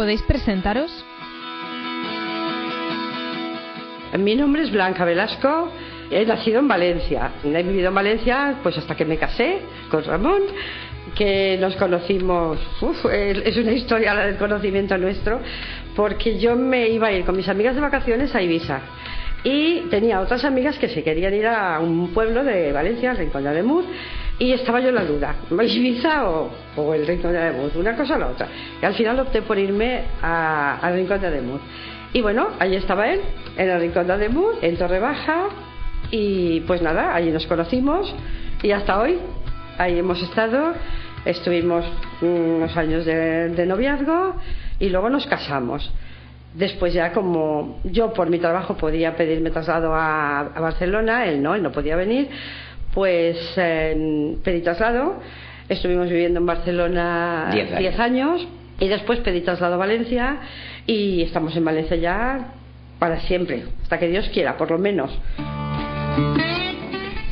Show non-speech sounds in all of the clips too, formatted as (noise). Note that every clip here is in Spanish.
¿Podéis presentaros? Mi nombre es Blanca Velasco, he nacido en Valencia. He vivido en Valencia pues hasta que me casé con Ramón que nos conocimos, es una historia del conocimiento nuestro, porque yo me iba a ir con mis amigas de vacaciones a Ibiza y tenía otras amigas que se querían ir a un pueblo de Valencia, el Rincón de Ademuz, y estaba yo en la duda, Ibiza o, el Rincón de Ademuz, una cosa o la otra. Y al final opté por irme al Rincón de Ademuz. Y bueno, allí estaba él, en el Rincón de Ademuz, en Torre Baja, y pues nada, allí nos conocimos y hasta hoy ahí hemos estado, estuvimos unos años de, noviazgo y luego nos casamos. Después ya como yo por mi trabajo podía pedirme traslado a, Barcelona, él no, él no podía venir, pues pedí traslado, estuvimos viviendo en Barcelona 10 años. y después pedí traslado a Valencia y estamos en Valencia ya para siempre, hasta que Dios quiera, por lo menos.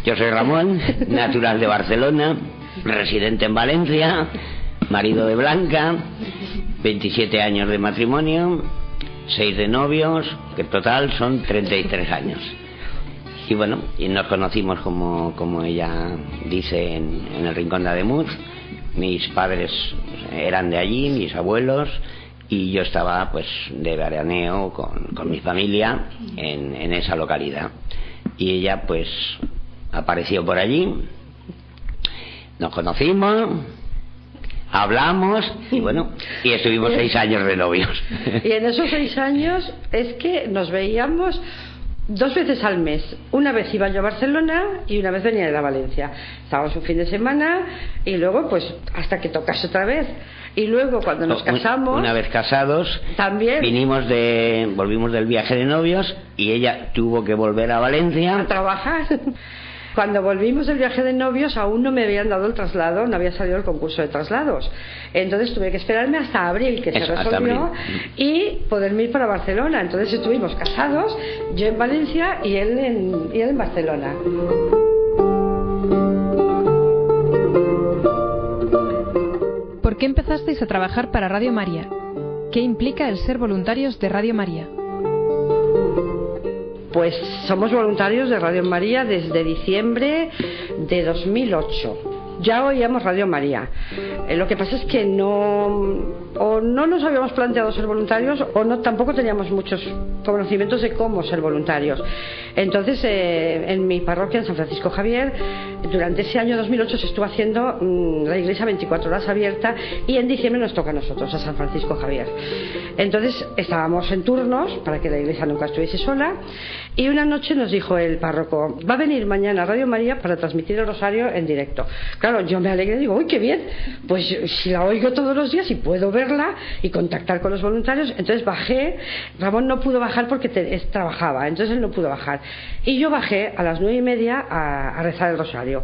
Yo soy Ramón, (laughs) natural de Barcelona, residente en Valencia, marido de Blanca, 27 años de matrimonio, 6 de novios, que en total son 33 años. Y bueno, y nos conocimos como, como ella dice en, el Rincón de Ademuz. Mis padres eran de allí, mis abuelos, y yo estaba pues de veraneo con, con mi familia en, en esa localidad. Y ella pues apareció por allí, nos conocimos, hablamos y bueno, y estuvimos (laughs) seis años de novios. Y en esos seis años es que nos veíamos dos veces al mes. Una vez iba yo a Barcelona y una vez venía de la Valencia. Estábamos un fin de semana y luego pues hasta que tocase otra vez. Y luego cuando nos casamos... Una vez casados, también vinimos de, volvimos del viaje de novios y ella tuvo que volver a Valencia. A trabajar. Cuando volvimos del viaje de novios aún no me habían dado el traslado, no había salido el concurso de traslados. Entonces tuve que esperarme hasta abril, que se resolvió, y poderme ir para Barcelona. Entonces estuvimos casados, yo en Valencia y él en, y él en Barcelona. ¿Por qué empezasteis a trabajar para Radio María? ¿Qué implica el ser voluntarios de Radio María? Pues somos voluntarios de Radio María desde diciembre de 2008 ya oíamos Radio María. Eh, lo que pasa es que no o no nos habíamos planteado ser voluntarios o no tampoco teníamos muchos conocimientos de cómo ser voluntarios. Entonces, eh, en mi parroquia en San Francisco Javier, durante ese año 2008 se estuvo haciendo mm, la iglesia 24 horas abierta y en diciembre nos toca a nosotros, a San Francisco Javier. Entonces, estábamos en turnos para que la iglesia nunca estuviese sola y una noche nos dijo el párroco, va a venir mañana Radio María para transmitir el rosario en directo. Claro, yo me alegré y digo, uy, qué bien, pues si la oigo todos los días y puedo verla y contactar con los voluntarios, entonces bajé, Ramón no pudo bajar porque trabajaba, entonces él no pudo bajar. Y yo bajé a las nueve y media a rezar el rosario.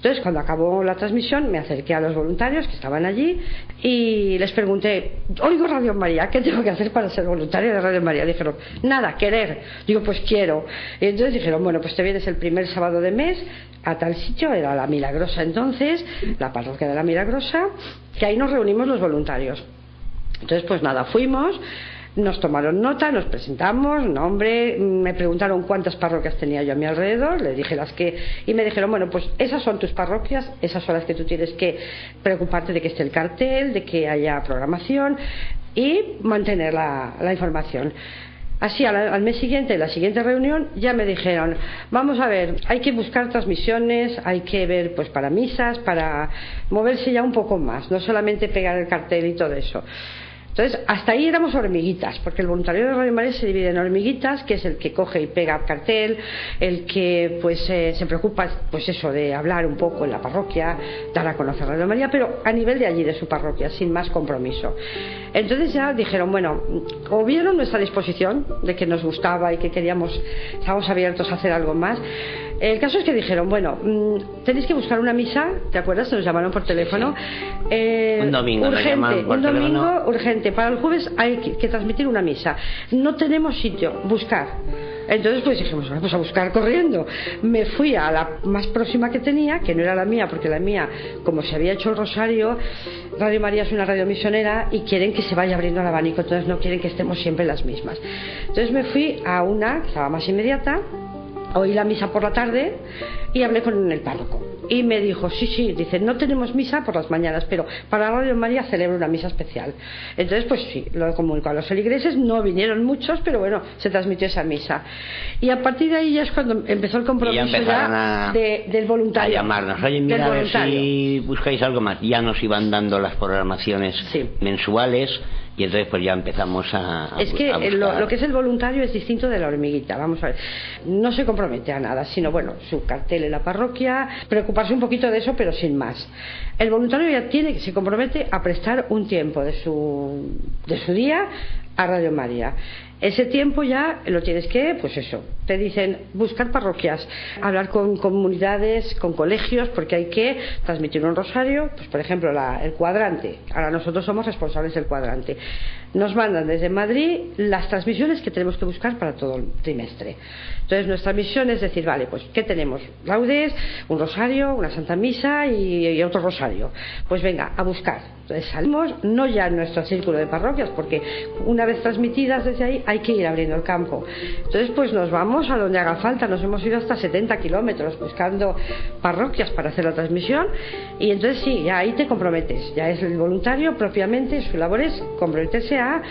Entonces, cuando acabó la transmisión, me acerqué a los voluntarios que estaban allí y les pregunté, oigo Radio María, ¿qué tengo que hacer para ser voluntaria de Radio María? Dijeron, nada, querer. Digo, pues quiero. Y entonces dijeron, bueno, pues te vienes el primer sábado de mes a tal sitio, era la Milagrosa entonces, la parroquia de la Milagrosa, que ahí nos reunimos los voluntarios. Entonces, pues nada, fuimos nos tomaron nota, nos presentamos, nombre, me preguntaron cuántas parroquias tenía yo a mi alrededor, les dije las que, y me dijeron, bueno, pues esas son tus parroquias, esas son las que tú tienes que preocuparte de que esté el cartel, de que haya programación y mantener la, información. Así, al, mes siguiente, en la siguiente reunión, ya me dijeron, vamos a ver, hay que buscar transmisiones, hay que ver pues para misas, para moverse ya un poco más, no solamente pegar el cartel y todo eso. Entonces, hasta ahí éramos hormiguitas, porque el voluntario de Radio María se divide en hormiguitas, que es el que coge y pega cartel, el que pues eh, se preocupa, pues eso, de hablar un poco en la parroquia, dar a conocer Radio María, pero a nivel de allí, de su parroquia, sin más compromiso. Entonces ya dijeron, bueno, o vieron nuestra disposición de que nos gustaba y que queríamos, estábamos abiertos a hacer algo más, el caso es que dijeron, bueno, mm, tenéis que buscar una misa, ¿te acuerdas? Nos llamaron por teléfono. Eh, un domingo, urgente, un domingo urgente. Para el jueves hay que, transmitir una misa. No tenemos sitio, buscar. Entonces pues dijimos, vamos a buscar corriendo. Me fui a la más próxima que tenía, que no era la mía, porque la mía, como se había hecho el rosario, Radio María es una radio misionera y quieren que se vaya abriendo el abanico, entonces no quieren que estemos siempre las mismas. Entonces me fui a una que estaba más inmediata, oí la misa por la tarde y hablé con el párroco. Y me dijo, sí, sí, dice, no tenemos misa por las mañanas, pero para Radio María celebro una misa especial. Entonces, pues sí, lo comunicó a los feligreses, no vinieron muchos, pero bueno, se transmitió esa misa. Y a partir de ahí ya es cuando empezó el compromiso ya, del voluntario. A llamarnos, oye, mira, si buscáis algo más. Ya nos iban dando las programaciones mensuales y entonces pues ya empezamos a... es que lo, que es el voluntario es distinto de la hormiguita, vamos a ver. No se compromete a nada, sino bueno, su cartel en la parroquia, preocuparse un poquito de eso, pero sin más. El voluntario ya tiene, se compromete a prestar un tiempo de su, de su día a Radio María. Ese tiempo ya lo tienes que, pues eso, te dicen buscar parroquias, hablar con comunidades, con colegios, porque hay que transmitir un rosario, pues por ejemplo el cuadrante, ahora nosotros somos responsables del cuadrante. Nos mandan desde Madrid las transmisiones que tenemos que buscar para todo el trimestre. Entonces nuestra misión es decir, vale, pues ¿qué tenemos? Laudes, un rosario, una santa misa y, otro rosario. Pues venga, a buscar salimos no ya en nuestro círculo de parroquias, porque una vez transmitidas desde ahí hay que ir abriendo el campo. Entonces, pues nos vamos a donde haga falta, nos hemos ido hasta 70 kilómetros buscando parroquias para hacer la transmisión y entonces sí, ya ahí te comprometes, ya es el voluntario propiamente, su labor es comprometerse a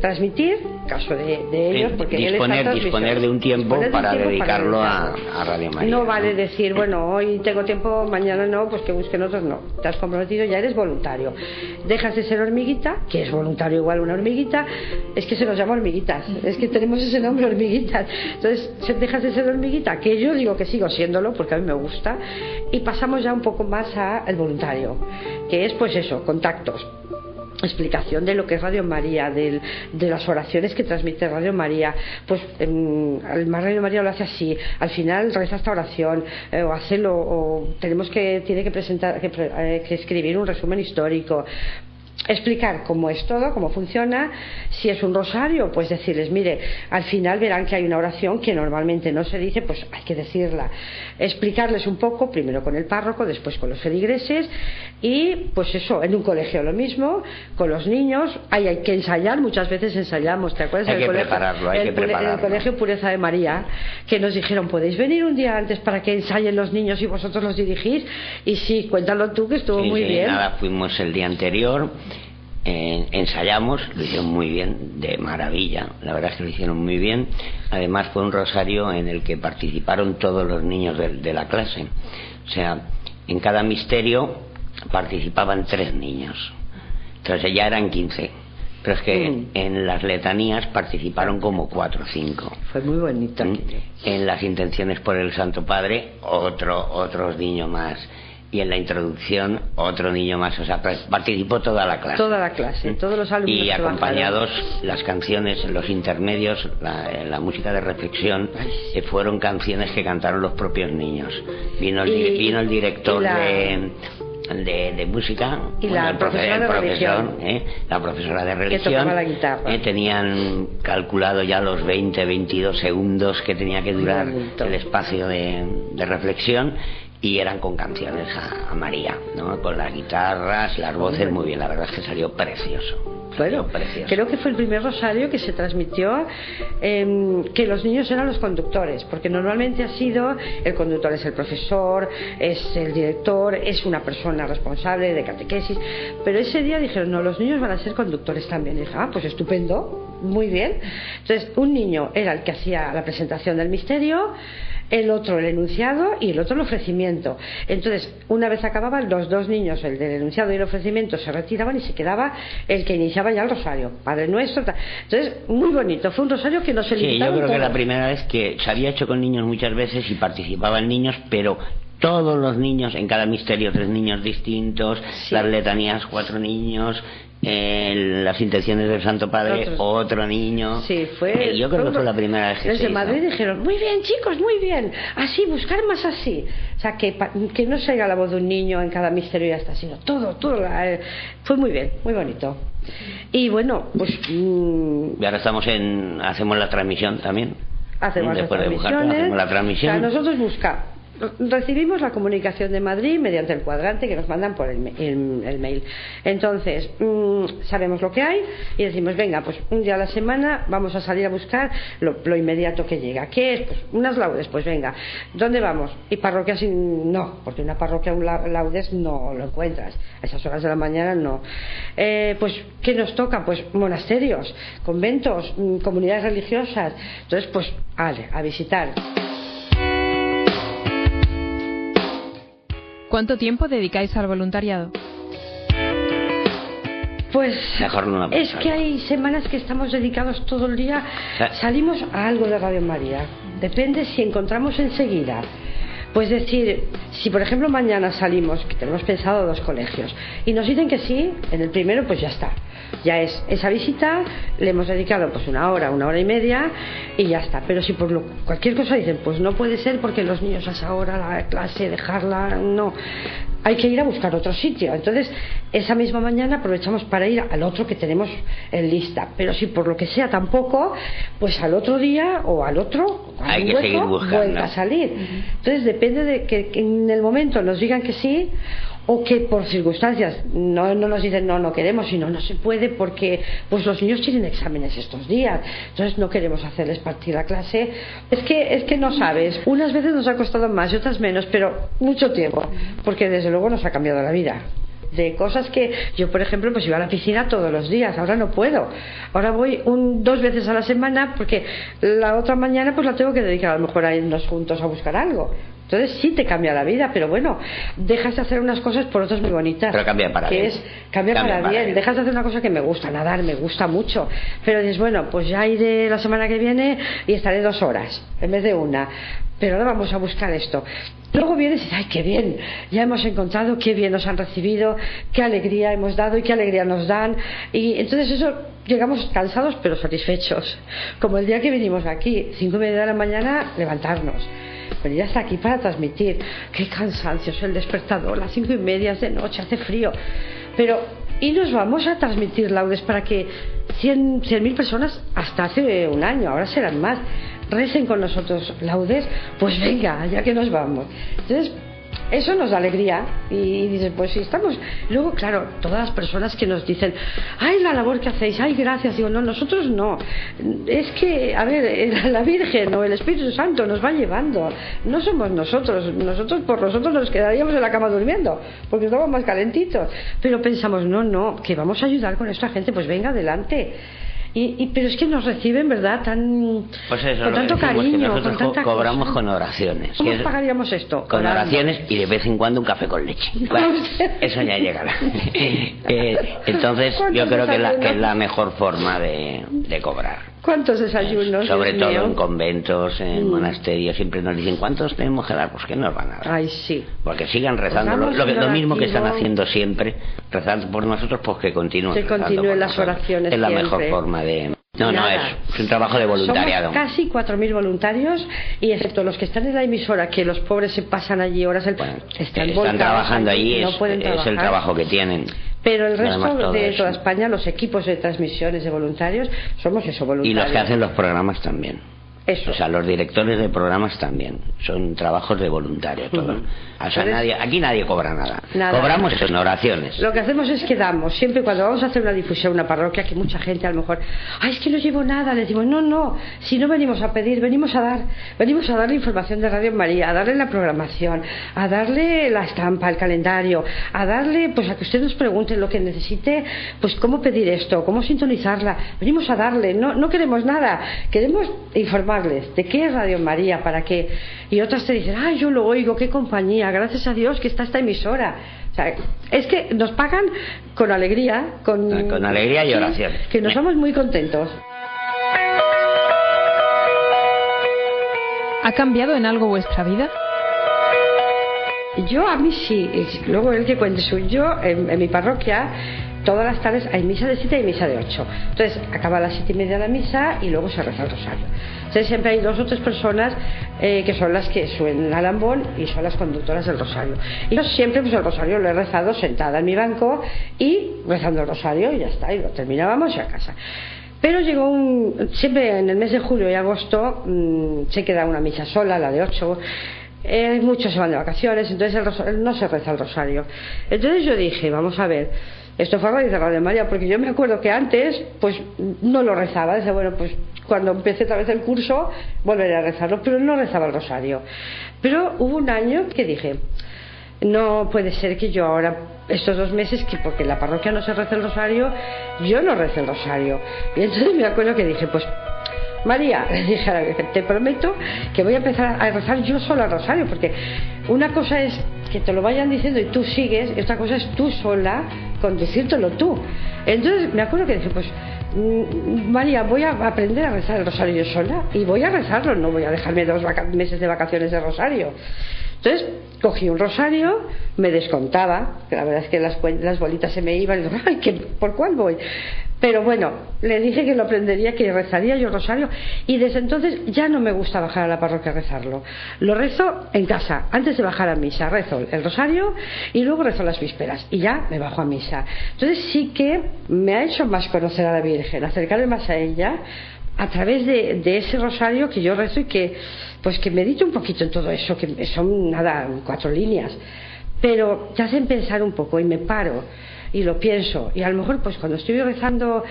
transmitir, caso de, ellos, porque disponer, disponer de un tiempo para dedicarlo a, Radio María. No vale decir, bueno, hoy tengo tiempo, mañana no, pues que busquen otros, no. Te has comprometido, ya eres voluntario. Dejas de ser hormiguita, que es voluntario igual una hormiguita, es que se nos llama hormiguitas, es que tenemos ese nombre hormiguitas. Entonces, dejas de ser hormiguita, que yo digo que sigo siéndolo porque a mí me gusta, y pasamos ya un poco más al voluntario, que es pues eso, contactos explicación de lo que es Radio María, de, las oraciones que transmite Radio María, pues el Radio María lo hace así, al final reza esta oración, eh, o hacerlo, o tenemos que, tiene que presentar, que, eh, que escribir un resumen histórico, explicar cómo es todo, cómo funciona, si es un rosario, pues decirles, mire, al final verán que hay una oración que normalmente no se dice, pues hay que decirla. Explicarles un poco, primero con el párroco, después con los feligreses y pues eso, en un colegio lo mismo, con los niños, hay, hay que ensayar, muchas veces ensayamos, ¿te acuerdas? Hay que prepararlo, hay que prepararlo. En el colegio Pureza de María, que nos dijeron, podéis venir un día antes para que ensayen los niños y vosotros los dirigís y sí, cuéntalo tú que estuvo muy bien. Nada, fuimos el día anterior ensayamos, lo hicieron muy bien, de maravilla, la verdad es que lo hicieron muy bien. Además fue un rosario en el que participaron todos los niños de, la clase. O sea, en cada misterio participaban tres niños. Entonces ya eran quince. Pero es que mm. en las letanías participaron como cuatro o cinco. Fue muy bonito. Mm. En las intenciones por el Santo Padre, otro, otros niños más y en la introducción otro niño más, o sea, participó toda la clase. Toda la clase, todos los alumnos. Y acompañados las canciones, los intermedios, la, música de reflexión, que fueron canciones que cantaron los propios niños. Vino el, vino el director de, de, música, y la el, profesora de profesor, ¿eh? la profesora de religión, ¿eh? tenían calculado ya los 20, 22 segundos que tenía que durar el espacio de, de reflexión y eran con canciones a, María, ¿no? con las guitarras, las voces, muy bien, la verdad es que salió precioso. Bueno, creo que fue el primer rosario que se transmitió em, que los niños eran los conductores, porque normalmente ha sido el conductor es el profesor, es el director, es una persona responsable de catequesis, pero ese día dijeron, no, los niños van a ser conductores también. Y dije, ah, pues estupendo, muy bien. Entonces, un niño era el que hacía la presentación del misterio, el otro el enunciado y el otro el ofrecimiento. Entonces, una vez acababan, los dos niños, el del enunciado y el ofrecimiento, se retiraban y se quedaba el que iniciaba ya el rosario, Padre Nuestro. Entonces, muy bonito. Fue un rosario que no se Sí, yo creo que la primera vez que se había hecho con niños muchas veces y participaban niños, pero todos los niños, en cada misterio tres niños distintos, las letanías cuatro niños, las intenciones del Santo Padre, otro niño. Sí, fue. Eh, yo creo que fue la primera vez que Desde Madrid dijeron, muy bien, chicos, muy bien. Así, buscar más así. O sea, que, que no se oiga la voz de un niño en cada misterio y ya está, sino todo, todo. Eh, fue muy bien, muy bonito. Y bueno, pues. Mm, y ahora estamos en. Hacemos la transmisión también. Hacemos, Después de hacemos la transmisión. nosotros buscamos recibimos la comunicación de Madrid mediante el cuadrante que nos mandan por el, mail. Entonces, mm, sabemos lo que hay y decimos, venga, pues un día a la semana vamos a salir a buscar lo, inmediato que llega. ¿Qué es? Pues unas laudes, pues venga. ¿Dónde vamos? Y parroquias, no, porque una parroquia, un laudes no lo encuentras. A esas horas de la mañana no. Eh, pues, ¿qué nos toca? Pues monasterios, conventos, mm, comunidades religiosas. Entonces, pues, a visitar. ¿Cuánto tiempo dedicáis al voluntariado? Pues Mejor es que hay semanas que estamos dedicados todo el día. Salimos a algo de Radio María. Depende si encontramos enseguida. Pues decir, si por ejemplo mañana salimos, que tenemos pensado dos colegios, y nos dicen que sí, en el primero pues ya está ya es esa visita, le hemos dedicado pues una hora, una hora y media y ya está. Pero si por lo, cualquier cosa dicen, pues no puede ser porque los niños a esa hora, la clase, dejarla, no. Hay que ir a buscar otro sitio. Entonces, esa misma mañana aprovechamos para ir al otro que tenemos en lista. Pero si por lo que sea tampoco, pues al otro día o al otro, hay que seguir buscando. a salir. Entonces, depende de que en el momento nos digan que sí o que por circunstancias no, no nos dicen no, no queremos, sino no se puede porque pues los niños tienen exámenes estos días, entonces no queremos hacerles partir la clase. Es que, es que no sabes, unas veces nos ha costado más y otras menos, pero mucho tiempo, porque desde luego nos ha cambiado la vida. De cosas que yo por ejemplo pues iba a la piscina todos los días. Ahora no puedo. Ahora voy un, dos veces a la semana porque la otra mañana pues la tengo que dedicar a lo mejor a irnos juntos a buscar algo entonces sí te cambia la vida, pero bueno, dejas de hacer unas cosas por otras muy bonitas. Pero cambia para que bien. Es, cambia, para, bien. Dejas de hacer una cosa que me gusta, nadar, me gusta mucho. Pero dices, bueno, pues ya iré la semana que viene y estaré dos horas en vez de una. Pero ahora vamos a buscar esto. Luego vienes y dices, ay, qué bien, ya hemos encontrado, qué bien nos han recibido, qué alegría hemos dado y qué alegría nos dan. Y entonces eso, llegamos cansados pero satisfechos. Como el día que vinimos aquí, cinco y media de la mañana, levantarnos venir hasta aquí para transmitir. Qué cansancio, es el despertador, las cinco y media de noche, hace frío. Pero, y nos vamos a transmitir laudes para que cien mil personas, hasta hace un año, ahora serán más, recen con nosotros laudes, pues venga, ya que nos vamos. Entonces, eso nos da alegría y dices, pues si estamos. Luego, claro, todas las personas que nos dicen, ay, la labor que hacéis, ay, gracias, digo, no, nosotros no. Es que, a ver, (laughs) la Virgen o el Espíritu Santo nos va llevando, no somos nosotros, nosotros por nosotros nos quedaríamos en la cama durmiendo, porque estamos más calentitos. Pero pensamos, no, no, que vamos a ayudar con esta gente, pues venga adelante. Y, pero es que nos reciben, ¿verdad? Tan, pues con tanto cariño, nosotros con cobramos con oraciones. ¿Cómo pagaríamos esto? Con oraciones y de vez en cuando un café con leche. (laughs) eso ya llegará. (laughs) Eh, entonces, yo creo que, la, que, es la mejor forma de, de cobrar. ¿Cuántos desayunos? Sobre todo en conventos, en mm. monasterios, siempre nos dicen, ¿cuántos tenemos que dar? Pues que nos van a dar. Ay, sí. Porque sigan rezando. Lo, lo, mismo que están haciendo siempre, rezando por nosotros, pues que continúen. Que continúen las oraciones. Es la mejor forma de. No, no, es, un trabajo de voluntariado. Somos casi 4.000 voluntarios y excepto los que están en la emisora, que los pobres se pasan allí horas, el, están, trabajando allí, es, es el trabajo que tienen. Pero el resto de toda España, los equipos de transmisiones de voluntarios, somos eso, voluntarios. Y los que hacen los programas también. Eso. O sea, los directores de programas también. Son trabajos de voluntario todo. O sea, nadie, aquí nadie cobra nada. Cobramos en oraciones. Lo que hacemos es que damos, siempre cuando vamos a hacer una difusión, una parroquia, que mucha gente a lo mejor, ay, es que no llevo nada, le decimos, no, no, si no venimos a pedir, venimos a dar, venimos a darle información de Radio María, a darle la programación, a darle la estampa, el calendario, a darle, pues a que usted nos pregunte lo que necesite, pues cómo pedir esto, cómo sintonizarla, venimos a darle, no, no queremos nada, queremos informar ¿de qué es Radio María? ¿Para qué? Y otras te dicen, ay, yo lo oigo, qué compañía, gracias a Dios que está esta emisora. O sea, es que nos pagan con alegría, con, Ah, con alegría y oración. que nos vamos muy contentos. ¿Ha cambiado en algo vuestra vida? Yo a mí sí, y luego él que cuente su. Yo en, en mi parroquia todas las tardes hay misa de 7 y misa de 8. Entonces acaba a las 7 y media la misa y luego se reza el rosario. Siempre hay dos o tres personas eh, que son las que suenan al y son las conductoras del rosario. Y yo siempre pues el rosario lo he rezado sentada en mi banco y rezando el rosario y ya está, y lo terminábamos y a casa. Pero llegó un. Siempre en el mes de julio y agosto mm, se queda una misa sola, la de 8. Eh, muchos se van de vacaciones, entonces el rosario- no se reza el rosario. Entonces yo dije, vamos a ver, esto fue a raíz de María, porque yo me acuerdo que antes, pues no lo rezaba. Decía, bueno, pues cuando empecé otra vez el curso, volveré a rezarlo, pero no rezaba el rosario. Pero hubo un año que dije, no puede ser que yo ahora, estos dos meses, que porque en la parroquia no se reza el rosario, yo no rezo el rosario. Y entonces me acuerdo que dije, pues María, (laughs) dije te prometo que voy a empezar a rezar yo sola el rosario, porque una cosa es que te lo vayan diciendo y tú sigues, y otra cosa es tú sola conducírtelo tú. Entonces me acuerdo que dije, pues María, voy a aprender a rezar el rosario sola y voy a rezarlo, no voy a dejarme dos meses de vacaciones de rosario. Entonces cogí un rosario, me descontaba, que la verdad es que las, las bolitas se me iban y digo, ay, ¿qué- ¿por cuál voy? Pero bueno, le dije que lo aprendería, que rezaría yo el rosario y desde entonces ya no me gusta bajar a la parroquia a rezarlo. Lo rezo en casa, antes de bajar a misa, rezo el rosario y luego rezo las vísperas y ya me bajo a misa. Entonces sí que me ha hecho más conocer a la Virgen, acercarme más a ella a través de, ese rosario que yo rezo y que pues que medito un poquito en todo eso, que son nada, cuatro líneas, pero te hacen pensar un poco y me paro y lo pienso. Y a lo mejor pues cuando estoy rezando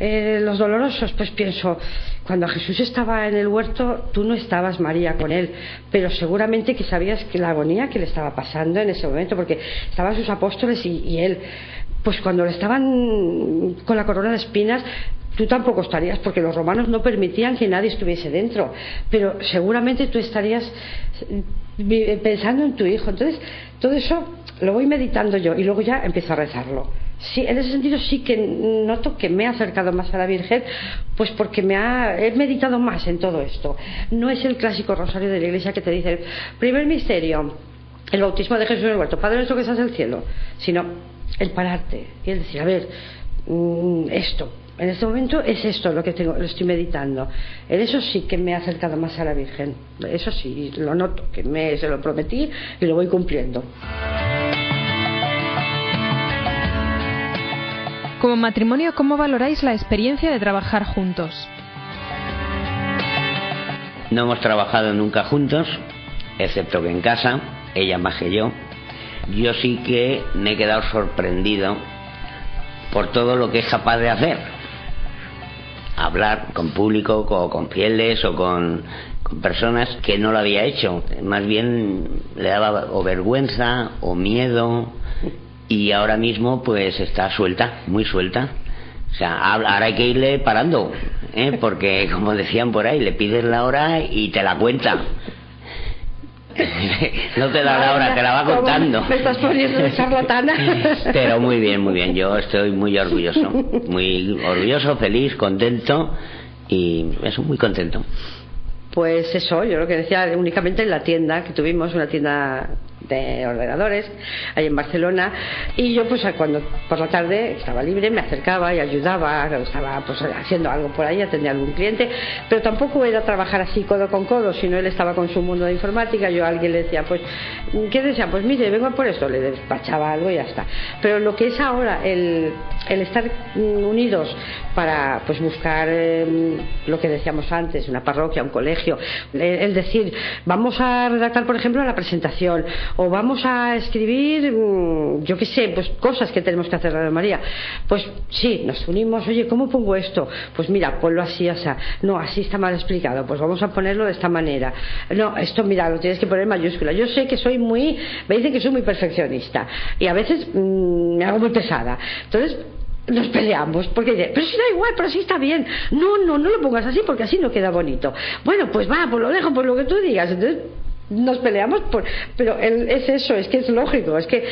eh, los dolorosos pues pienso cuando Jesús estaba en el huerto tú no estabas María con él. Pero seguramente que sabías que la agonía que le estaba pasando en ese momento porque estaban sus apóstoles y, y él. Pues cuando le estaban con la corona de espinas tú tampoco estarías porque los romanos no permitían que nadie estuviese dentro. Pero seguramente tú estarías eh, pensando en tu hijo. Entonces todo eso lo voy meditando yo y luego ya empiezo a rezarlo sí en ese sentido sí que noto que me he acercado más a la Virgen pues porque me ha he meditado más en todo esto no es el clásico rosario de la iglesia que te dice primer misterio el bautismo de Jesús en el huerto Padre nuestro que estás en el cielo sino el pararte y el decir a ver mm, esto en este momento es esto lo que tengo, lo estoy meditando. En eso sí que me he acercado más a la Virgen. Eso sí, lo noto, que me, se lo prometí y lo voy cumpliendo. Como matrimonio, ¿cómo valoráis la experiencia de trabajar juntos? No hemos trabajado nunca juntos, excepto que en casa, ella más que yo. Yo sí que me he quedado sorprendido por todo lo que es capaz de hacer. Hablar con público, o con fieles o con, personas que no lo había hecho. Más bien le daba vergüenza o miedo y ahora mismo pues está suelta, muy suelta. O sea, ahora hay que irle parando, ¿eh? porque (laughs) como decían por ahí, le pides la hora y te la cuenta. (laughs) no te da la hora, te la va ¿Cómo contando. Me estás poniendo de charlatana. (laughs) Pero muy bien, muy bien. Yo estoy muy orgulloso. Muy orgulloso, feliz, contento y eso, muy contento. Pues eso, yo lo que decía únicamente en la tienda, que tuvimos una tienda de ordenadores ahí en Barcelona y yo pues cuando por la tarde estaba libre me acercaba y ayudaba estaba pues haciendo algo por ahí atendía algún cliente pero tampoco era trabajar así codo con codo sino él estaba con su mundo de informática yo a alguien le decía pues ¿qué desea? pues mire vengo por esto le despachaba algo y ya está pero lo que es ahora el, el estar unidos para pues buscar eh, lo que decíamos antes una parroquia, un colegio el, el decir vamos a redactar por ejemplo la presentación o vamos a escribir mm, yo qué sé, pues cosas que tenemos que hacer Radio María pues sí, nos unimos, oye, ¿cómo pongo esto? pues mira, ponlo así, así no, así está mal explicado, pues vamos a ponerlo de esta manera no, esto mira, lo tienes que poner en mayúscula yo sé que soy muy, me dicen que soy muy perfeccionista y a veces mm, me hago muy pesada entonces nos peleamos, porque dice, pero si da igual, pero así está bien. No, no, no lo pongas así porque así no queda bonito. Bueno, pues va, pues lo dejo por lo que tú digas. Entonces nos peleamos por pero es eso es que es lógico es que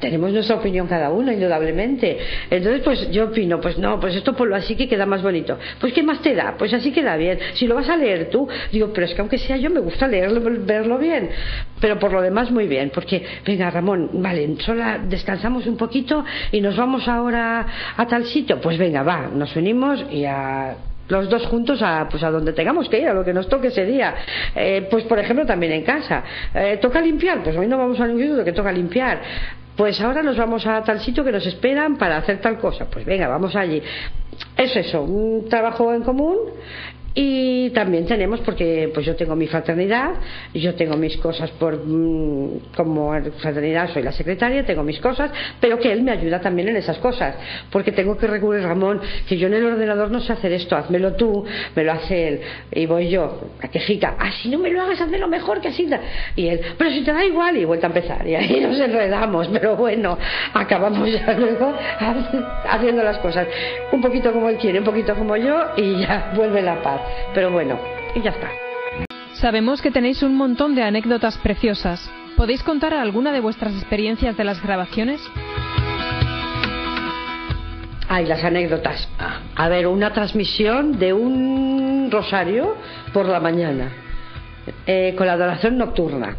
tenemos nuestra opinión cada uno indudablemente. Entonces pues yo opino pues no pues esto ponlo así que queda más bonito. Pues qué más te da pues así queda bien. Si lo vas a leer tú digo pero es que aunque sea yo me gusta leerlo verlo bien. Pero por lo demás muy bien porque venga Ramón vale solo descansamos un poquito y nos vamos ahora a tal sitio. Pues venga va nos unimos y a los dos juntos a, pues a donde tengamos que ir, a lo que nos toque ese día. Eh, pues por ejemplo también en casa. Eh, ¿Toca limpiar? Pues hoy no vamos a ningún sitio que toca limpiar. Pues ahora nos vamos a tal sitio que nos esperan para hacer tal cosa. Pues venga, vamos allí. Es eso, un trabajo en común y también tenemos porque pues yo tengo mi fraternidad yo tengo mis cosas por mm, como fraternidad soy la secretaria tengo mis cosas pero que él me ayuda también en esas cosas. Porque tengo que recurrir Ramón que yo en el ordenador no sé hacer esto házmelo tú me lo hace él. Y voy yo a quejica ah si no me lo hagas hazmelo mejor que así y él pero si te da igual y vuelta a empezar. Y ahí (laughs) nos enredamos pero bueno acabamos ya luego (laughs) haciendo las cosas. Un poquito como él quiere un poquito como yo y ya vuelve la paz pero bueno, y ya está. Sabemos que tenéis un montón de anécdotas preciosas. ¿Podéis contar alguna de vuestras experiencias de las grabaciones? Ay, las anécdotas. A ver, una transmisión de un rosario por la mañana, eh, con la adoración nocturna.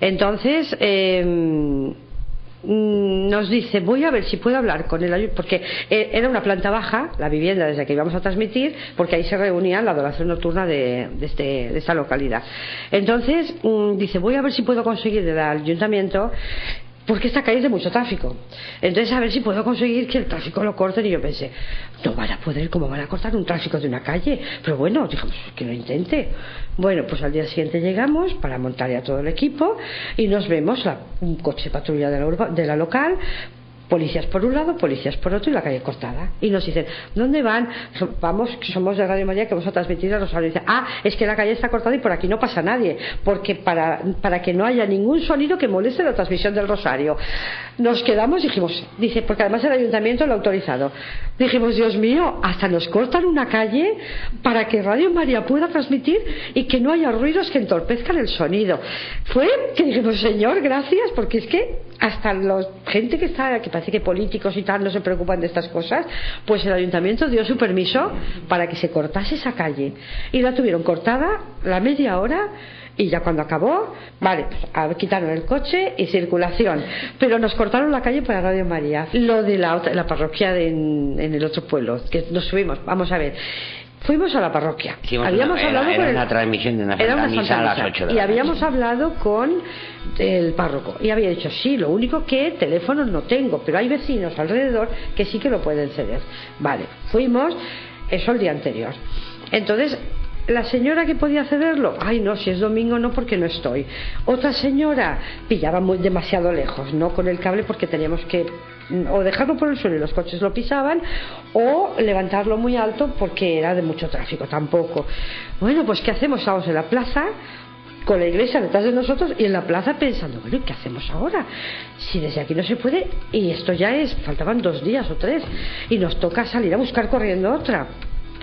Entonces, eh, nos dice voy a ver si puedo hablar con el porque eh, era una planta baja la vivienda desde que íbamos a transmitir porque ahí se reunía la adoración nocturna de, este, de esta localidad. Entonces mm, dice voy a ver si puedo conseguir del ayuntamiento porque esta calle es de mucho tráfico. Entonces, a ver si puedo conseguir que el tráfico lo corten. Y yo pensé, no van a poder, ¿cómo van a cortar un tráfico de una calle? Pero bueno, dijimos, que lo intente. Bueno, pues al día siguiente llegamos para montar ya todo el equipo y nos vemos un coche patrulla de la, de la local policías por un lado, policías por otro y la calle cortada. Y nos dicen, ¿dónde van? Vamos, somos de Radio María que vamos a transmitir a Rosario. Y ah, es que la calle está cortada y por aquí no pasa nadie, porque para, para que no haya ningún sonido que moleste la transmisión del Rosario. Nos quedamos y dijimos, dice, porque además el ayuntamiento lo ha autorizado. Dijimos, Dios mío, hasta nos cortan una calle para que Radio María pueda transmitir y que no haya ruidos que entorpezcan el sonido. Fue que dijimos, Señor, gracias, porque es que hasta la gente que está, que parece que políticos y tal no se preocupan de estas cosas, pues el ayuntamiento dio su permiso para que se cortase esa calle. Y la tuvieron cortada la media hora y ya cuando acabó, vale, pues, quitaron el coche y circulación. Pero nos cortaron la calle para Radio María. Lo de la, la parroquia en, el otro pueblo, que nos subimos, vamos a ver. Fuimos a la parroquia. habíamos hablado con una transmisión de una, misa a las 8 Y habíamos hablado con el párroco. Y había dicho, sí, lo único que teléfono no tengo, pero hay vecinos alrededor que sí que lo pueden ceder. Vale, fuimos, eso el día anterior. Entonces, la señora que podía cederlo, ay no, si es domingo no porque no estoy. Otra señora pillaba muy, demasiado lejos, no con el cable porque teníamos que o dejarlo por el suelo y los coches lo pisaban o levantarlo muy alto porque era de mucho tráfico tampoco. Bueno, pues ¿qué hacemos? Estamos en la plaza con la iglesia detrás de nosotros y en la plaza pensando, bueno, ¿qué hacemos ahora? Si desde aquí no se puede y esto ya es, faltaban dos días o tres y nos toca salir a buscar corriendo otra.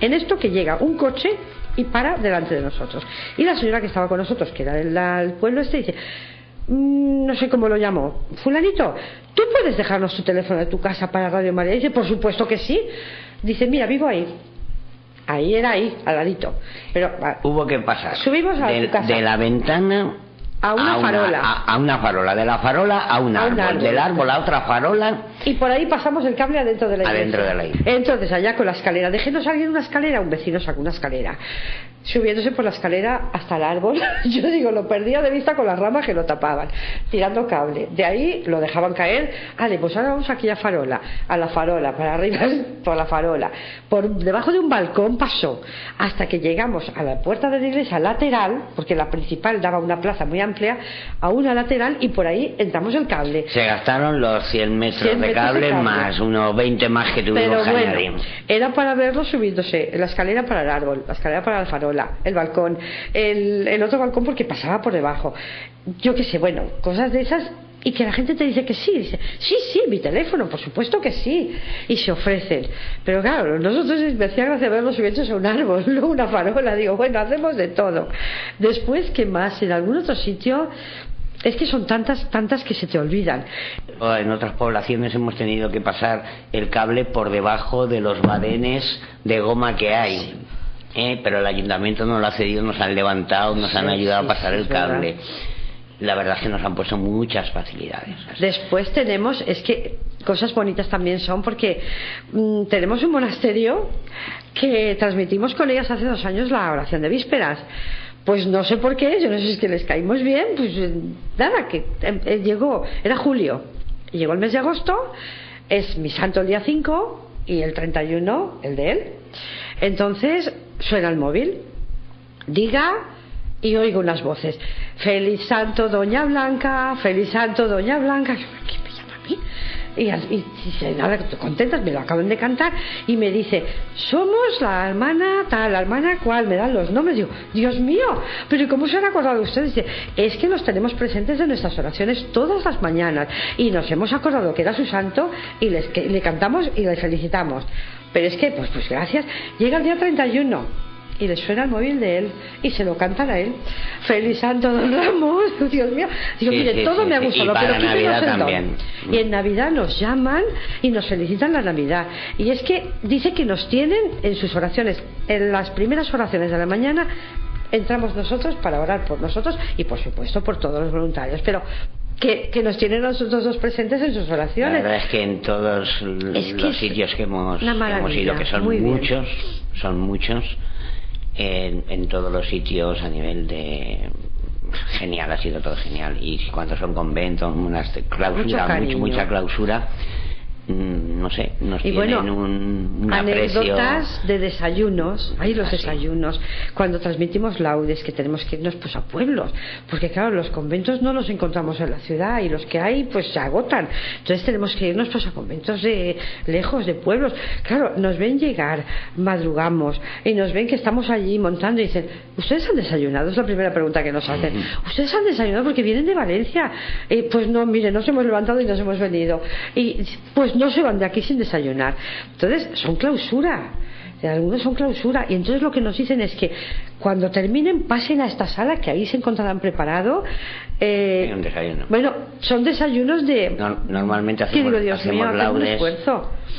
En esto que llega un coche y para delante de nosotros. Y la señora que estaba con nosotros, que era del pueblo este, dice, mm, no sé cómo lo llamó, fulanito, ¿tú puedes dejarnos tu teléfono de tu casa para Radio María? dice, por supuesto que sí. Dice, mira, vivo ahí. Ahí era ahí, al ladito. Pero, Hubo que pasar. Subimos a de, casa. de la ventana a una farola. a, una farola, de la farola a un, árbol, del árbol a otra farola. Y por ahí pasamos el cable adentro de la iglesia. Adentro de la iglesia. Entonces, allá con la escalera, déjenos alguien una escalera, un vecino sacó una escalera subiéndose por la escalera hasta el árbol. (laughs) Yo digo, lo perdía de vista con las ramas que lo tapaban, tirando cable. De ahí lo dejaban caer. Vale, pues ahora vamos aquí a farola, a la farola, para arriba (laughs) por la farola. Por debajo de un balcón pasó hasta que llegamos a la puerta de la iglesia lateral, porque la principal daba una plaza muy amplia, a una lateral y por ahí entramos el cable. Se gastaron los 100 metros, de, cable, más unos 20 más que tuvimos Pero bueno, Era para verlo subiéndose, la escalera para el árbol, la escalera para la farola el balcón, el, otro balcón porque pasaba por debajo. Yo qué sé, bueno, cosas de esas y que la gente te dice que sí, dice, sí, sí, mi teléfono, por supuesto que sí, y se ofrecen. Pero claro, nosotros me hacía gracia verlos subidos a un árbol, (laughs) no una farola, digo, bueno, hacemos de todo. Después, ¿qué más? En algún otro sitio es que son tantas, tantas que se te olvidan. En otras poblaciones hemos tenido que pasar el cable por debajo de los badenes de goma que hay. ¿eh? Pero el ayuntamiento no lo ha cedido, nos han levantado, nos han ayudado a pasar el cable. La verdad es que nos han puesto muchas facilidades. Después tenemos, es que cosas bonitas también son porque mm, tenemos un monasterio que transmitimos con ellas hace dos años la oración de vísperas pues no sé por qué, yo no sé si es que les caímos bien, pues eh, nada, que eh, eh, llegó, era julio, llegó el mes de agosto, es mi santo el día 5 y el 31 el de él. Entonces suena el móvil, diga y oigo unas voces, feliz santo doña Blanca, feliz santo doña Blanca, y, y, nada, contentas, me lo acaban de cantar y me dice, somos la hermana tal, la hermana cual, me dan los nombres, digo, Dios mío, pero ¿cómo se han acordado ustedes? Dice, es que los tenemos presentes en nuestras oraciones todas las mañanas y nos hemos acordado que era su santo y les, le cantamos y le felicitamos. Pero es que, pues, pues gracias, llega el día 31 y le suena el móvil de él y se lo cantan a él. Feliz Santo Don Ramos, (laughs) Dios mío. Digo, mire, todo me ha gustado, pero Navidad también. Y en Navidad nos llaman y nos felicitan la Navidad. Y es que dice que nos tienen en sus oraciones, en las primeras oraciones de la mañana, entramos nosotros para orar por nosotros y por supuesto por todos los voluntarios. Pero que, nos tienen nosotros dos presentes en sus oraciones. La verdad es que en todos los sitios que hemos, hemos ido, que son muchos, son muchos, en, todos los sitios a nivel de genial, ha sido todo genial. Y cuando son conventos, una clausura, mucha clausura, Mm, no sé, nos y tienen bueno, un, anécdotas de desayunos, hay los ah, desayunos, cuando transmitimos laudes que tenemos que irnos pues a pueblos, porque claro, los conventos no los encontramos en la ciudad y los que hay pues se agotan, entonces tenemos que irnos pues a conventos de lejos, de pueblos, claro, nos ven llegar, madrugamos y nos ven que estamos allí montando y dicen, ¿ustedes han desayunado? Es la primera pregunta que nos hacen, ¿ustedes han desayunado porque vienen de Valencia? y pues no, mire, nos hemos levantado y nos hemos venido. Y pues no se van de aquí sin desayunar. Entonces, son clausura. Algunos son clausura. Y entonces lo que nos dicen es que cuando terminen, pasen a esta sala, que ahí se encontrarán preparado. Eh, un desayuno. Bueno, son desayunos de. normalmente hacemos, hacemos laudes.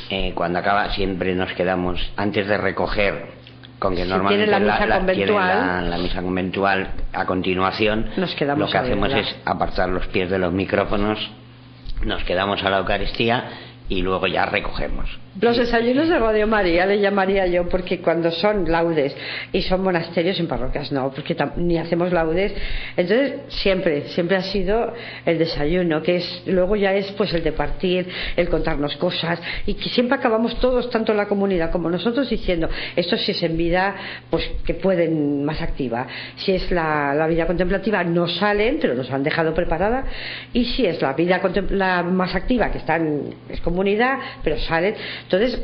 Eh, cuando acaba, siempre nos quedamos, antes de recoger con que normalmente la misa, conventual, la, misa conventual a continuación nos quedamos lo que hacemos es apartar los pies de los micrófonos nos quedamos a la Eucaristía y luego ya recogemos. Los desayunos de Radio María le llamaría yo porque cuando son laudes y son monasterios en parroquias no, porque ni hacemos laudes. Entonces siempre, siempre ha sido el desayuno, que es luego ya es pues el de partir, el contarnos cosas y que siempre acabamos todos, tanto la comunidad como nosotros, diciendo esto si es en vida, pues que pueden más activa. Si es la, vida contemplativa, no salen, pero nos han dejado preparada. Y si es la vida la más activa, que están, es comunidad, pero salen entonces,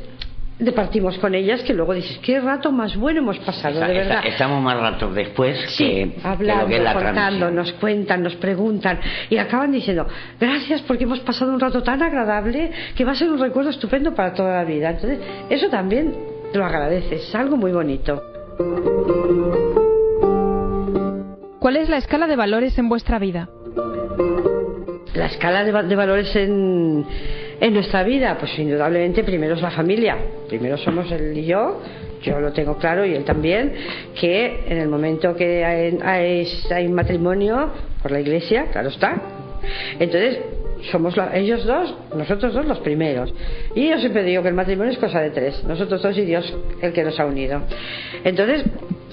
departimos con ellas que luego dices, qué rato más bueno hemos pasado, de verdad. estamos más rato después sí, hablando, contando, nos cuentan, nos preguntan y acaban diciendo, gracias porque hemos pasado un rato tan agradable que va a ser un recuerdo estupendo para toda la vida. Entonces, eso también lo agradeces, es algo muy bonito. ¿Cuál es la escala de valores en vuestra vida? La escala de valores en en nuestra vida, pues indudablemente primero es la familia, primero somos él y yo, yo lo tengo claro y él también, que en el momento que hay, matrimonio por la iglesia, claro está, entonces somos ellos dos, nosotros dos los primeros. Y yo siempre digo que el matrimonio es cosa de tres, nosotros dos y Dios el que nos ha unido. Entonces,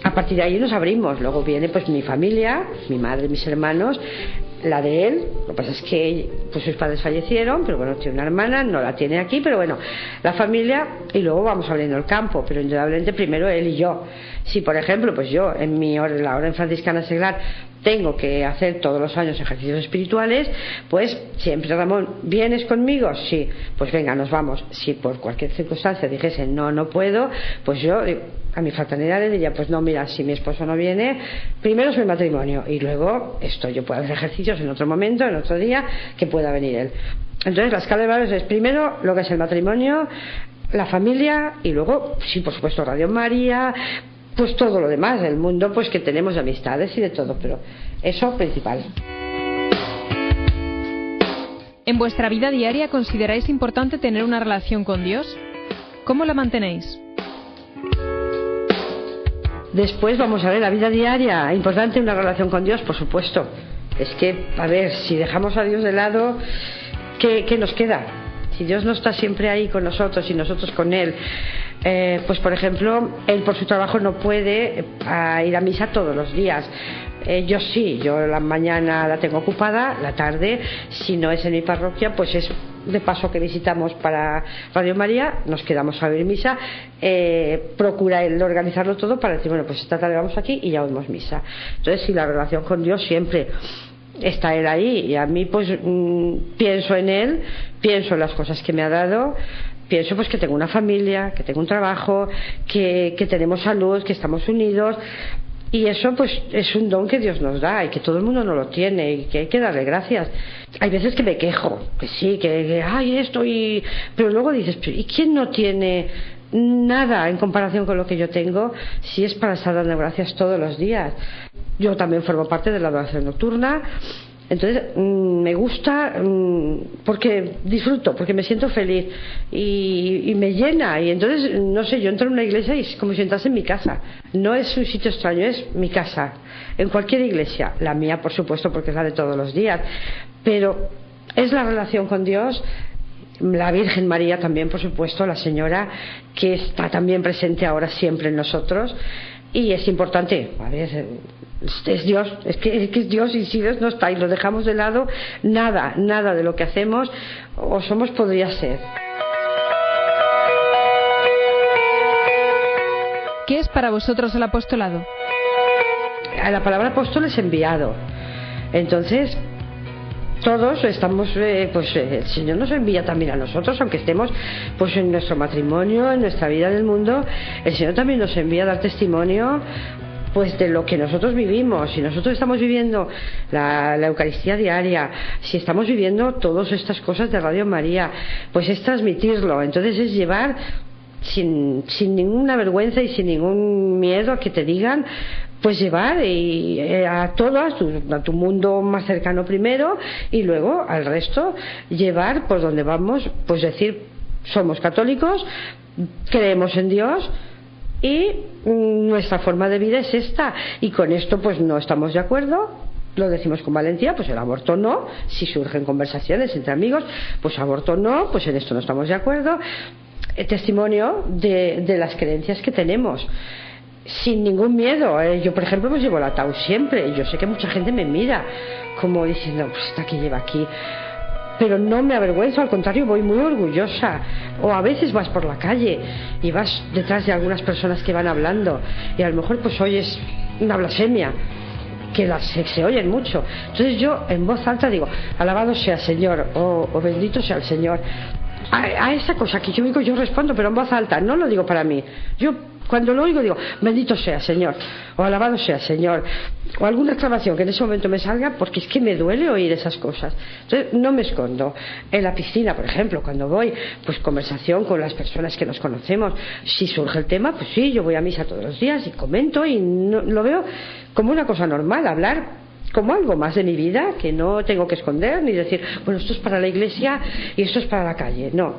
a partir de ahí nos abrimos. Luego viene pues mi familia, mi madre, mis hermanos, la de él, lo que pasa es que pues sus padres fallecieron, pero bueno, tiene una hermana, no la tiene aquí, pero bueno, la familia y luego vamos abriendo el campo, pero indudablemente primero él y yo. Si por ejemplo, pues yo en mi hora, la hora en franciscana seglar tengo que hacer todos los años ejercicios espirituales, pues siempre Ramón, ¿vienes conmigo? Sí, pues venga, nos vamos. Si por cualquier circunstancia dijese no, no puedo, pues yo a mi fraternidad le diría, pues no, mira, si mi esposo no viene, primero es mi matrimonio y luego esto, yo puedo hacer ejercicios en otro momento, en otro día, que pueda venir él. Entonces la escala de valores es primero lo que es el matrimonio, la familia y luego, sí, por supuesto, Radio María, pues todo lo demás, el mundo pues que tenemos de amistades y de todo, pero eso principal. ¿En vuestra vida diaria consideráis importante tener una relación con Dios? ¿Cómo la mantenéis? Después vamos a ver la vida diaria, importante una relación con Dios, por supuesto. Es que, a ver, si dejamos a Dios de lado, ¿qué, qué nos queda? Si Dios no está siempre ahí con nosotros y nosotros con Él, eh, pues por ejemplo, Él por su trabajo no puede eh, ir a misa todos los días. Eh, yo sí, yo la mañana la tengo ocupada, la tarde, si no es en mi parroquia, pues es de paso que visitamos para Radio María, nos quedamos a ver misa, procura él organizarlo todo para decir, bueno, pues esta tarde vamos aquí y ya oímos misa. Entonces, si la relación con Dios siempre está él ahí y a mí pues mm, pienso en él, pienso en las cosas que me ha dado, pienso pues que tengo una familia, que tengo un trabajo, que, que tenemos salud, que estamos unidos y eso pues es un don que Dios nos da y que todo el mundo no lo tiene y que hay que darle gracias. Hay veces que me quejo, que sí, que, que ay esto y... Pero luego dices, ¿y quién no tiene nada en comparación con lo que yo tengo si es para estar dando gracias todos los días? Yo también formo parte de la adoración nocturna. Entonces mm, me gusta mm, porque disfruto, porque me siento feliz y, me llena. Y entonces, no sé, yo entro en una iglesia y es como si entrase en mi casa. No es un sitio extraño, es mi casa. En cualquier iglesia, la mía por supuesto porque es la de todos los días. Pero es la relación con Dios, la Virgen María también, por supuesto, la Señora, que está también presente ahora siempre en nosotros. Y es importante, a ver, es Dios, es que, es Dios y si Dios no está y lo dejamos de lado, nada, nada de lo que hacemos o somos podría ser. ¿Qué es para vosotros el apostolado? La palabra apóstol es enviado. Entonces, todos estamos, eh, pues eh, el Señor nos envía también a nosotros, aunque estemos pues en nuestro matrimonio, en nuestra vida en el mundo, el Señor también nos envía a dar testimonio pues de lo que nosotros vivimos, si nosotros estamos viviendo la, Eucaristía diaria, si estamos viviendo todas estas cosas de Radio María, pues es transmitirlo, entonces es llevar sin, sin ninguna vergüenza y sin ningún miedo a que te digan pues llevar y, eh, a todo a tu, mundo más cercano primero y luego al resto llevar por donde vamos pues decir somos católicos creemos en Dios y nuestra forma de vida es esta. Y con esto pues no estamos de acuerdo. Lo decimos con valentía, pues el aborto no, si surgen conversaciones entre amigos, pues aborto no, pues en esto no estamos de acuerdo. El testimonio de, de las creencias que tenemos sin ningún miedo. ¿eh? Yo, por ejemplo, pues llevo la TAU siempre yo sé que mucha gente me mira como diciendo, pues esta que lleva aquí pero no me avergüenzo, al contrario, voy muy orgullosa. O a veces vas por la calle y vas detrás de algunas personas que van hablando y a lo mejor pues oyes una blasfemia que las se, oyen mucho. Entonces yo en voz alta digo, alabado sea el Señor o, bendito sea el Señor. A, a, esa cosa que yo digo yo respondo, pero en voz alta, no lo digo para mí. Yo cuando lo oigo digo, bendito sea Señor, o alabado sea Señor, o alguna exclamación que en ese momento me salga, porque es que me duele oír esas cosas. Entonces, no me escondo. En la piscina, por ejemplo, cuando voy, pues conversación con las personas que nos conocemos. Si surge el tema, pues sí, yo voy a misa todos los días y comento y lo veo como una cosa normal, hablar como algo más de mi vida que no tengo que esconder ni decir, bueno, esto es para la iglesia y esto es para la calle. No,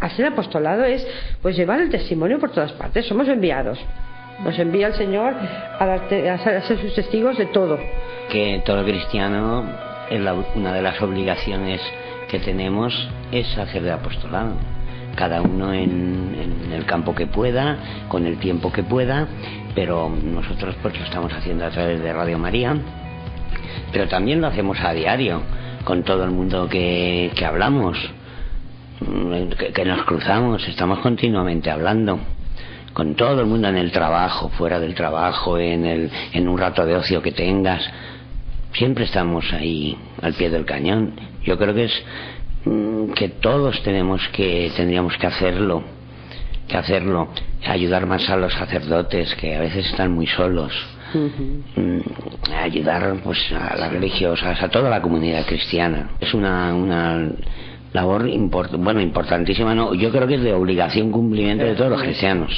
hacer apostolado es pues llevar el testimonio por todas partes. Somos enviados. Nos envía el Señor a, ser, sus testigos de todo. Que todo cristiano, es una de las obligaciones que tenemos es hacer de apostolado. Cada uno en, el campo que pueda, con el tiempo que pueda, pero nosotros pues lo estamos haciendo a través de Radio María, pero también lo hacemos a diario con todo el mundo que hablamos que, nos cruzamos, estamos continuamente hablando con todo el mundo en el trabajo, fuera del trabajo, en, el, en un rato de ocio que tengas. Siempre estamos ahí al pie del cañón. Yo creo que es mm, que todos tenemos que tendríamos que hacerlo que hacerlo, ayudar más a los sacerdotes que a veces están muy solos. Mm, ayudar pues a las religiosas, a toda la comunidad cristiana. Es una, una labor bueno, importantísima, no, yo creo que es de obligación cumplimiento de todos los cristianos.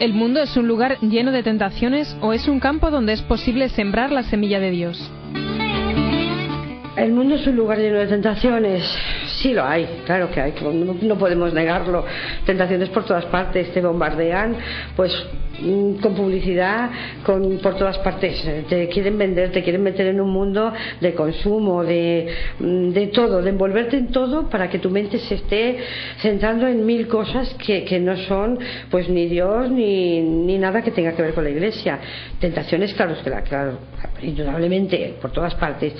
¿El mundo es un lugar lleno de tentaciones o es un campo donde es posible sembrar la semilla de Dios? El mundo es un lugar lleno de tentaciones. Sí lo hay, claro que hay, no, podemos negarlo. Tentaciones por todas partes, te bombardean, pues mm, con publicidad, con por todas partes. Te quieren vender, te quieren meter en un mundo de consumo, de, mm, de todo, de envolverte en todo para que tu mente se esté centrando en mil cosas que, que no son, pues ni Dios ni, ni nada que tenga que ver con la Iglesia. Tentaciones, claro, claro, indudablemente por todas partes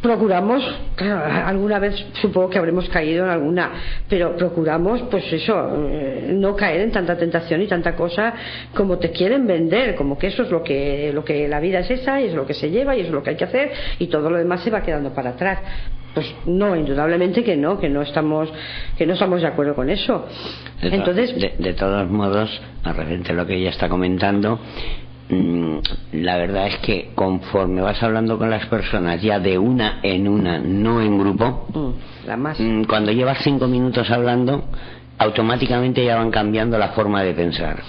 procuramos, alguna vez supongo que habremos caído en alguna, pero procuramos, pues eso, eh, no caer en tanta tentación y tanta cosa como te quieren vender, como que eso es lo que, lo que la vida es esa y es lo que se lleva y es lo que hay que hacer y todo lo demás se va quedando para atrás. Pues no, indudablemente que no, que no estamos, que no estamos de acuerdo con eso. Entonces, de, de todos modos, a referente a lo que ella está comentando, la verdad es que conforme vas hablando con las personas ya de una en una, no en grupo, mm, mm, cuando llevas cinco minutos hablando, automáticamente ya van cambiando la forma de pensar.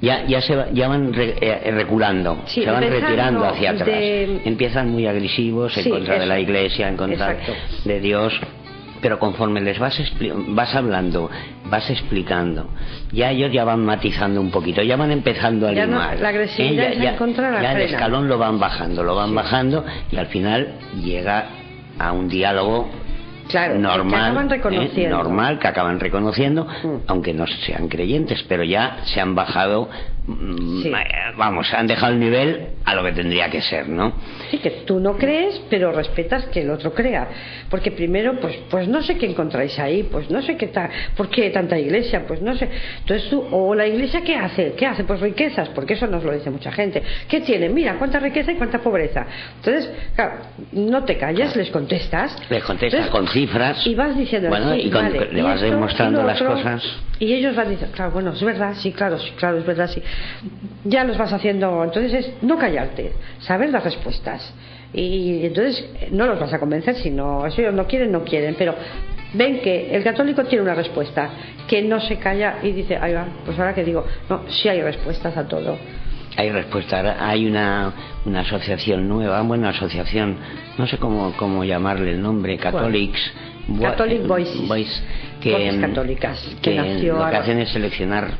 Ya, ya, se ya van eh, reculando, se van retirando hacia atrás. Empiezan muy agresivos en contra de la iglesia, en contra de Dios pero conforme les vas, vas hablando, vas explicando, ya ellos ya van matizando un poquito, ya van empezando a limar. la agresividad ya, ya, el escalón lo van bajando, lo van bajando y al final llega a un diálogo normal, que ¿eh? normal que acaban reconociendo, mm. aunque no sean creyentes, pero ya se han bajado Mm, eh, vamos, han dejado el nivel a lo que tendría que ser, ¿no? Sí, que tú no crees, pero respetas que el otro crea. Porque primero, pues, pues no sé qué encontráis ahí, pues no sé qué tal, ¿por qué tanta iglesia? Pues no sé. Entonces tú, o la iglesia, ¿qué hace? ¿Qué hace? Pues riquezas, porque eso nos lo dice mucha gente. ¿Qué tiene? Mira, cuánta riqueza y cuánta pobreza. Entonces, claro, no te calles, les contestas. Les contestas con cifras. Y vas diciendo, bueno, y le vas demostrando las cosas. Y ellos van diciendo, claro, bueno, es verdad, sí, claro, sí, claro, es verdad, sí ya los vas haciendo. Entonces es no callarte, saber las respuestas. Y entonces no los vas a convencer si no, si ellos no quieren, no quieren, pero ven que el católico tiene una respuesta, que no se calla y dice, ahí va, pues ahora que digo, no, sí hay respuestas a todo. Hay respuestas, hay una, una asociación nueva, bueno, asociación, no sé cómo, cómo llamarle el nombre, Catholics. Catholic Voices. que, católicas, que, lo que hacen es seleccionar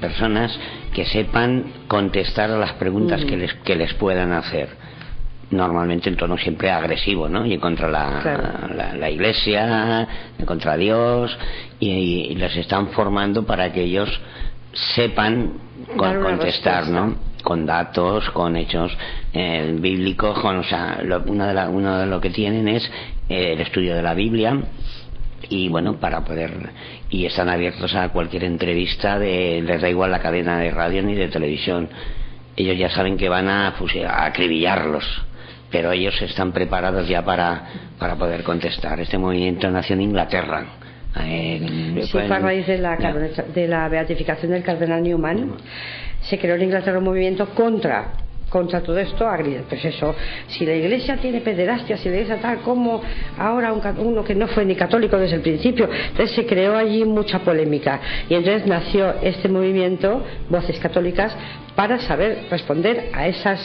personas que sepan contestar a las preguntas que, les, que les puedan hacer normalmente en tono siempre agresivo, ¿no? Y contra la, la, iglesia, contra Dios, y, les están formando para que ellos sepan contestar, ¿no? Con datos, con hechos eh, bíblicos, con, o sea, lo, una de uno de lo que tienen es eh, el estudio de la Biblia, y bueno para poder y están abiertos a cualquier entrevista de les da igual la cadena de radio ni de televisión. Ellos ya saben que van a, a acribillarlos pero ellos están preparados ya para para poder contestar. Este movimiento nació en Inglaterra eh, sí, a raíz de la, de la beatificación del cardenal Newman. Se creó en Inglaterra un movimiento contra contra todo esto, pues eso, si la iglesia tiene pederastia, si la iglesia tal, como ahora uno que no fue ni católico desde el principio, entonces se creó allí mucha polémica. Y entonces nació este movimiento, Voces Católicas, para saber responder a esas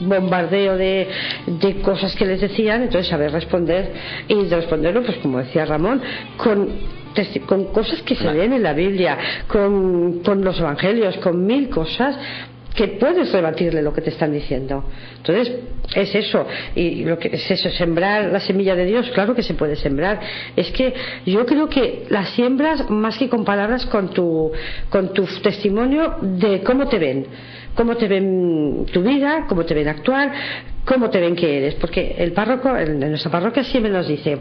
bombardeo de, de cosas que les decían, entonces saber responder y de responderlo, pues como decía Ramón, con con cosas que se leen en la Biblia, con, con los evangelios, con mil cosas que puedes rebatirle lo que te están diciendo. Entonces, es eso. Y lo que es eso, sembrar la semilla de Dios, claro que se puede sembrar. Es que yo creo que las siembras, más que con palabras, con tu, con tu testimonio de cómo te ven. Cómo te ven tu vida, cómo te ven actuar, cómo te ven que eres. Porque el párroco, en nuestra parroquia siempre nos dice,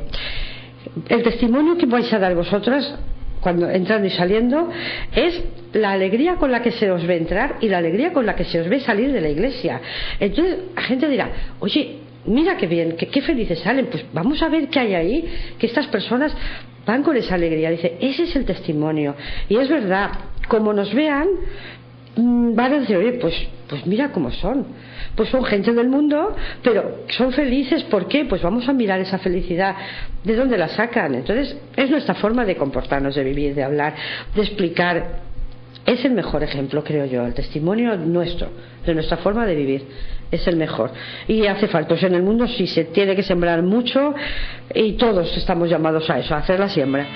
el testimonio que vais a dar vosotras cuando entrando y saliendo, es la alegría con la que se os ve entrar y la alegría con la que se os ve salir de la iglesia. Entonces, la gente dirá, oye, mira qué bien, qué, qué felices salen, pues vamos a ver qué hay ahí, que estas personas van con esa alegría. Dice, ese es el testimonio. Y es verdad, como nos vean, mm, van a decir, oye, pues, pues mira cómo son. Pues son gente del mundo, pero son felices. ¿Por qué? Pues vamos a mirar esa felicidad. ¿De dónde la sacan? Entonces, es nuestra forma de comportarnos, de vivir, de hablar, de explicar. Es el mejor ejemplo, creo yo, el testimonio nuestro, de nuestra forma de vivir. Es el mejor. Y hace falta. Pues en el mundo sí se tiene que sembrar mucho y todos estamos llamados a eso, a hacer la siembra.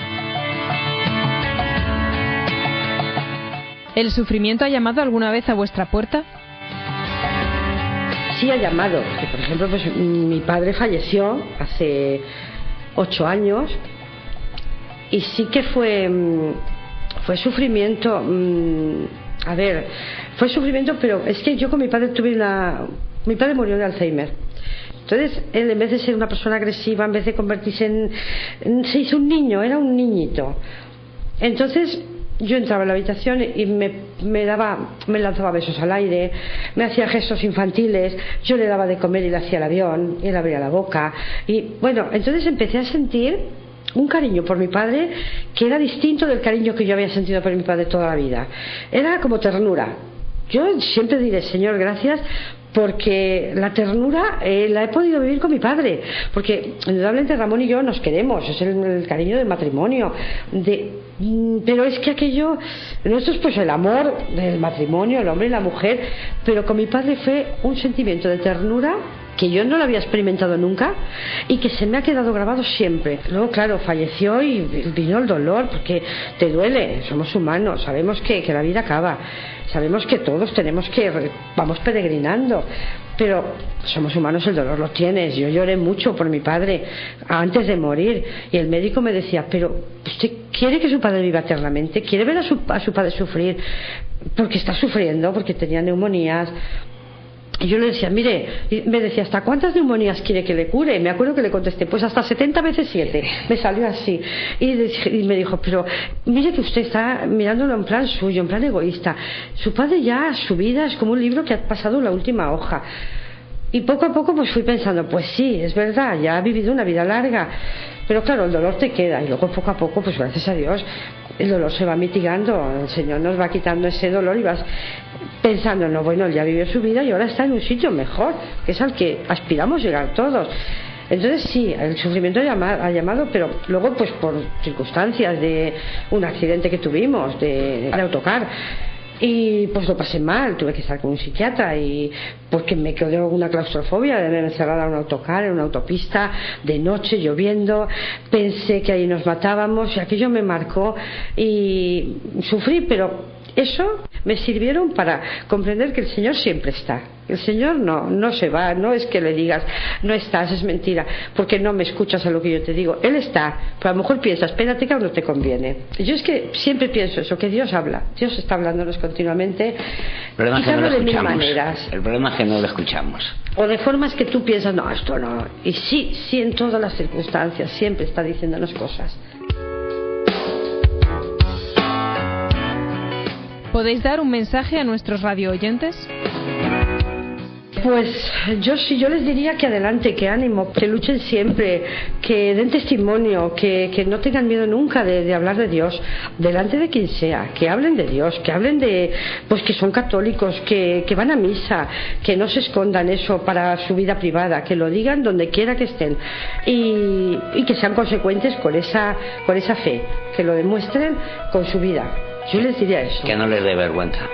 ¿El sufrimiento ha llamado alguna vez a vuestra puerta? Sí ha llamado. Porque, por ejemplo, pues mi padre falleció hace ocho años y sí que fue mm, fue sufrimiento. mm, a ver, fue sufrimiento, pero es que yo con mi padre tuve una. Mi padre murió de Alzheimer. Entonces, él en vez de ser una persona agresiva, en vez de convertirse en- se hizo un niño, era un niñito. Entonces, yo entraba en la habitación y me, me daba, me lanzaba besos al aire, me hacía gestos infantiles, yo le daba de comer y le hacía el avión, y él abría la boca. Y bueno, entonces empecé a sentir un cariño por mi padre que era distinto del cariño que yo había sentido por mi padre toda la vida. Era como ternura. Yo siempre diré, Señor, gracias porque la ternura eh, la he podido vivir con mi padre, porque indudablemente Ramón y yo nos queremos, es el, cariño del matrimonio, de, mm, pero es que aquello, nuestro es pues el amor del matrimonio, el hombre y la mujer, pero con mi padre fue un sentimiento de ternura que yo no lo había experimentado nunca y que se me ha quedado grabado siempre. Luego, claro, falleció y vino el dolor, porque te duele, somos humanos, sabemos que, que la vida acaba, sabemos que todos tenemos que, vamos peregrinando, pero somos humanos, el dolor lo tienes. Yo lloré mucho por mi padre antes de morir y el médico me decía, pero ¿usted quiere que su padre viva eternamente? ¿Quiere ver a su, a su padre sufrir? Porque está sufriendo, porque tenía neumonías, y yo le decía, mire, me decía, ¿hasta cuántas neumonías quiere que le cure? Me acuerdo que le contesté, pues hasta 70 veces 7. Me salió así. Y, dije- y me dijo, pero mire que usted está mirándolo en plan suyo, en plan egoísta. Su padre ya, su vida es como un libro que ha pasado la última hoja. Y poco a poco pues fui pensando, pues sí, es verdad, ya ha vivido una vida larga. Pero claro, el dolor te queda y luego poco a poco, pues gracias a Dios, el dolor se va mitigando, el Señor nos va quitando ese dolor y vas pensando, no, bueno, ya vivió su vida y ahora está en un sitio mejor, que es al que aspiramos llegar todos. Entonces sí, el sufrimiento ha llama- ha llamado, pero luego pues por circunstancias de un accidente que tuvimos, de, de autocar, y pues lo pasé mal, tuve que estar con un psiquiatra y porque me quedó una claustrofobia de verme encerrada en un autocar, en una autopista, de noche, lloviendo, pensé que ahí nos matábamos y aquello me marcó y sufrí, pero eso me sirvieron para comprender que el Señor siempre está. El Señor no, no se va, no es que le digas, no estás, es mentira, porque no me escuchas a lo que yo te digo. Él está, pero a lo mejor piensas, espérate que no te conviene. Yo es que siempre pienso eso, que Dios habla, Dios está hablándonos continuamente, El problema es que no quizás de mil maneras, El problema es que no lo escuchamos. o de formas que tú piensas, no, esto no. Y sí, sí, en todas las circunstancias, siempre está diciéndonos cosas. ¿Podéis dar un mensaje a nuestros radio oyentes? Pues yo sí, yo les diría que adelante, que ánimo, que luchen siempre, que den testimonio, que, que no tengan miedo nunca de, de hablar de Dios, delante de quien sea, que hablen de Dios, que hablen de, pues que son católicos, que, que van a misa, que no se escondan eso para su vida privada, que lo digan donde quiera que estén y, y que sean consecuentes con esa, con esa fe, que lo demuestren con su vida. Yo les diría eso. Que no les dé vergüenza.